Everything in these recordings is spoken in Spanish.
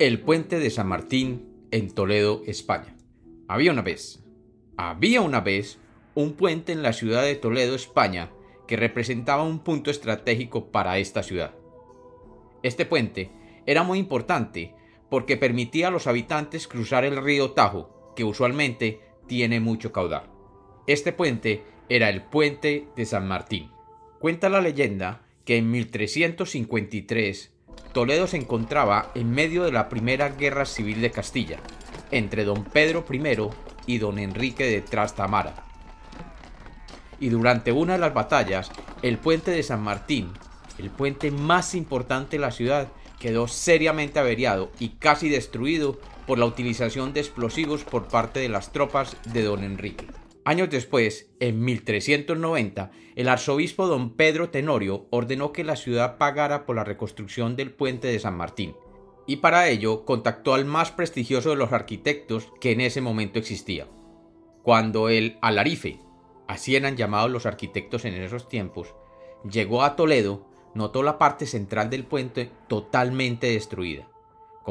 El puente de San Martín en Toledo, España. Había una vez, había una vez un puente en la ciudad de Toledo, España, que representaba un punto estratégico para esta ciudad. Este puente era muy importante porque permitía a los habitantes cruzar el río Tajo, que usualmente tiene mucho caudal. Este puente era el puente de San Martín. Cuenta la leyenda que en 1353 Toledo se encontraba en medio de la Primera Guerra Civil de Castilla, entre don Pedro I y don Enrique de Trastamara. Y durante una de las batallas, el puente de San Martín, el puente más importante de la ciudad, quedó seriamente averiado y casi destruido por la utilización de explosivos por parte de las tropas de don Enrique. Años después, en 1390, el arzobispo don Pedro Tenorio ordenó que la ciudad pagara por la reconstrucción del puente de San Martín, y para ello contactó al más prestigioso de los arquitectos que en ese momento existía. Cuando el Alarife, así eran llamados los arquitectos en esos tiempos, llegó a Toledo, notó la parte central del puente totalmente destruida.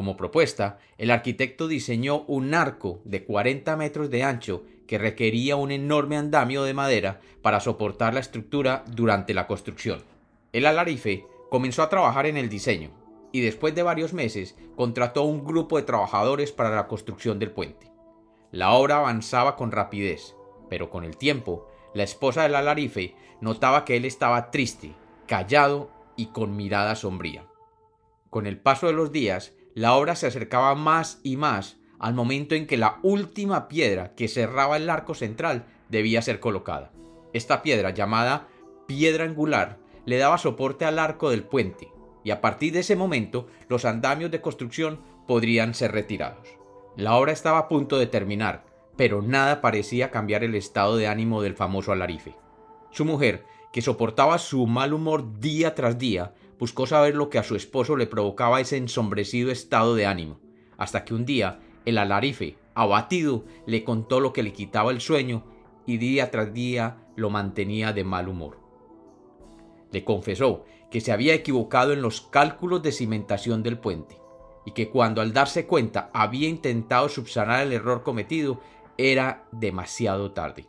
Como propuesta, el arquitecto diseñó un arco de 40 metros de ancho que requería un enorme andamio de madera para soportar la estructura durante la construcción. El alarife comenzó a trabajar en el diseño y después de varios meses contrató un grupo de trabajadores para la construcción del puente. La obra avanzaba con rapidez, pero con el tiempo, la esposa del alarife notaba que él estaba triste, callado y con mirada sombría. Con el paso de los días, la obra se acercaba más y más al momento en que la última piedra que cerraba el arco central debía ser colocada. Esta piedra, llamada piedra angular, le daba soporte al arco del puente, y a partir de ese momento los andamios de construcción podrían ser retirados. La obra estaba a punto de terminar, pero nada parecía cambiar el estado de ánimo del famoso alarife. Su mujer, que soportaba su mal humor día tras día, buscó saber lo que a su esposo le provocaba ese ensombrecido estado de ánimo, hasta que un día el alarife, abatido, le contó lo que le quitaba el sueño y día tras día lo mantenía de mal humor. Le confesó que se había equivocado en los cálculos de cimentación del puente y que cuando al darse cuenta había intentado subsanar el error cometido era demasiado tarde.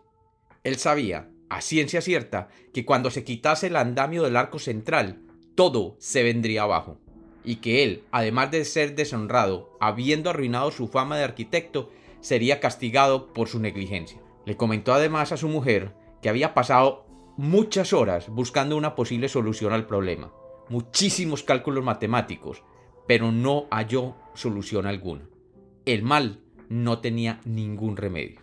Él sabía, a ciencia cierta, que cuando se quitase el andamio del arco central, todo se vendría abajo y que él, además de ser deshonrado, habiendo arruinado su fama de arquitecto, sería castigado por su negligencia. Le comentó además a su mujer que había pasado muchas horas buscando una posible solución al problema, muchísimos cálculos matemáticos, pero no halló solución alguna. El mal no tenía ningún remedio.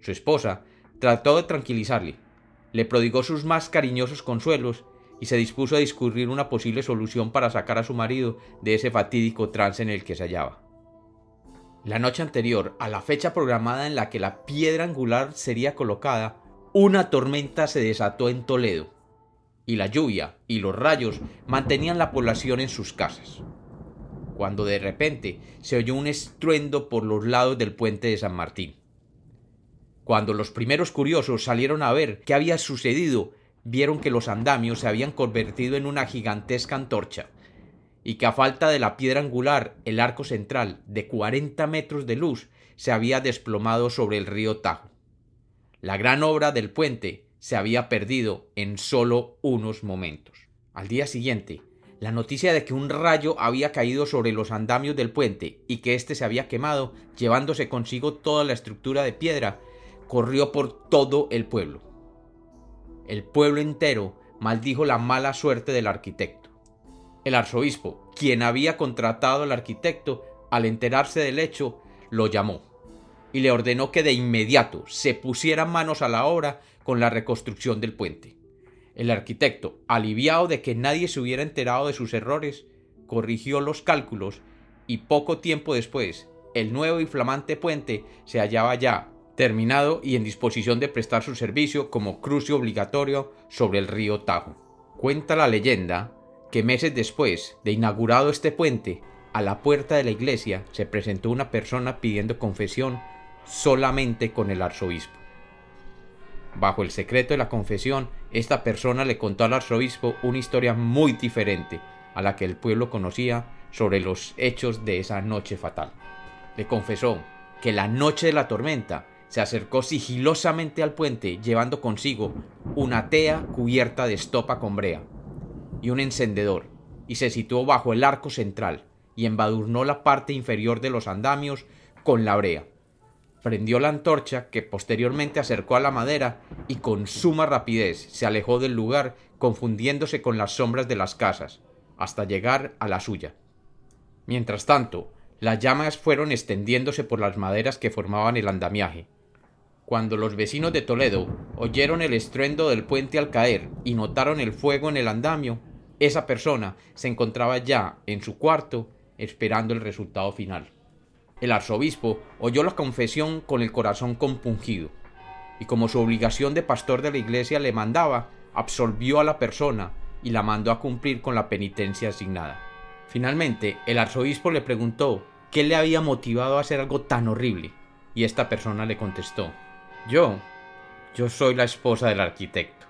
Su esposa trató de tranquilizarle, le prodigó sus más cariñosos consuelos y se dispuso a discurrir una posible solución para sacar a su marido de ese fatídico trance en el que se hallaba. La noche anterior a la fecha programada en la que la piedra angular sería colocada, una tormenta se desató en Toledo, y la lluvia y los rayos mantenían la población en sus casas. Cuando de repente se oyó un estruendo por los lados del puente de San Martín. Cuando los primeros curiosos salieron a ver qué había sucedido, vieron que los andamios se habían convertido en una gigantesca antorcha, y que a falta de la piedra angular, el arco central, de 40 metros de luz, se había desplomado sobre el río Tajo. La gran obra del puente se había perdido en solo unos momentos. Al día siguiente, la noticia de que un rayo había caído sobre los andamios del puente y que éste se había quemado, llevándose consigo toda la estructura de piedra, corrió por todo el pueblo el pueblo entero maldijo la mala suerte del arquitecto. El arzobispo, quien había contratado al arquitecto, al enterarse del hecho, lo llamó y le ordenó que de inmediato se pusiera manos a la obra con la reconstrucción del puente. El arquitecto, aliviado de que nadie se hubiera enterado de sus errores, corrigió los cálculos y poco tiempo después el nuevo y flamante puente se hallaba ya terminado y en disposición de prestar su servicio como cruce obligatorio sobre el río Tajo. Cuenta la leyenda que meses después de inaugurado este puente, a la puerta de la iglesia se presentó una persona pidiendo confesión solamente con el arzobispo. Bajo el secreto de la confesión, esta persona le contó al arzobispo una historia muy diferente a la que el pueblo conocía sobre los hechos de esa noche fatal. Le confesó que la noche de la tormenta se acercó sigilosamente al puente llevando consigo una tea cubierta de estopa con brea y un encendedor, y se situó bajo el arco central y embadurnó la parte inferior de los andamios con la brea. Prendió la antorcha que posteriormente acercó a la madera y con suma rapidez se alejó del lugar confundiéndose con las sombras de las casas, hasta llegar a la suya. Mientras tanto, las llamas fueron extendiéndose por las maderas que formaban el andamiaje. Cuando los vecinos de Toledo oyeron el estruendo del puente al caer y notaron el fuego en el andamio, esa persona se encontraba ya en su cuarto esperando el resultado final. El arzobispo oyó la confesión con el corazón compungido, y como su obligación de pastor de la iglesia le mandaba, absolvió a la persona y la mandó a cumplir con la penitencia asignada. Finalmente, el arzobispo le preguntó qué le había motivado a hacer algo tan horrible, y esta persona le contestó, yo, yo soy la esposa del arquitecto.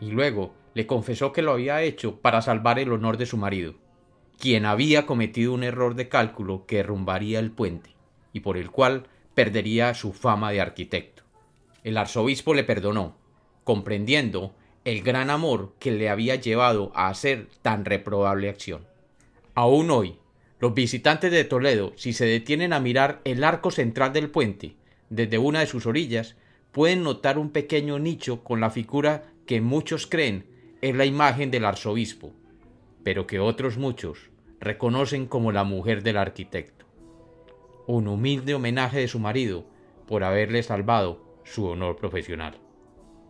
Y luego le confesó que lo había hecho para salvar el honor de su marido quien había cometido un error de cálculo que derrumbaría el puente y por el cual perdería su fama de arquitecto. El arzobispo le perdonó, comprendiendo el gran amor que le había llevado a hacer tan reprobable acción. Aún hoy, los visitantes de Toledo, si se detienen a mirar el arco central del puente desde una de sus orillas, pueden notar un pequeño nicho con la figura que muchos creen es la imagen del arzobispo, pero que otros muchos reconocen como la mujer del arquitecto. Un humilde homenaje de su marido por haberle salvado su honor profesional.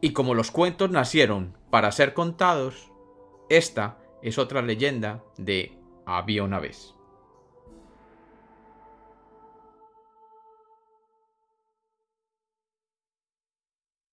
Y como los cuentos nacieron para ser contados, esta es otra leyenda de Había una vez.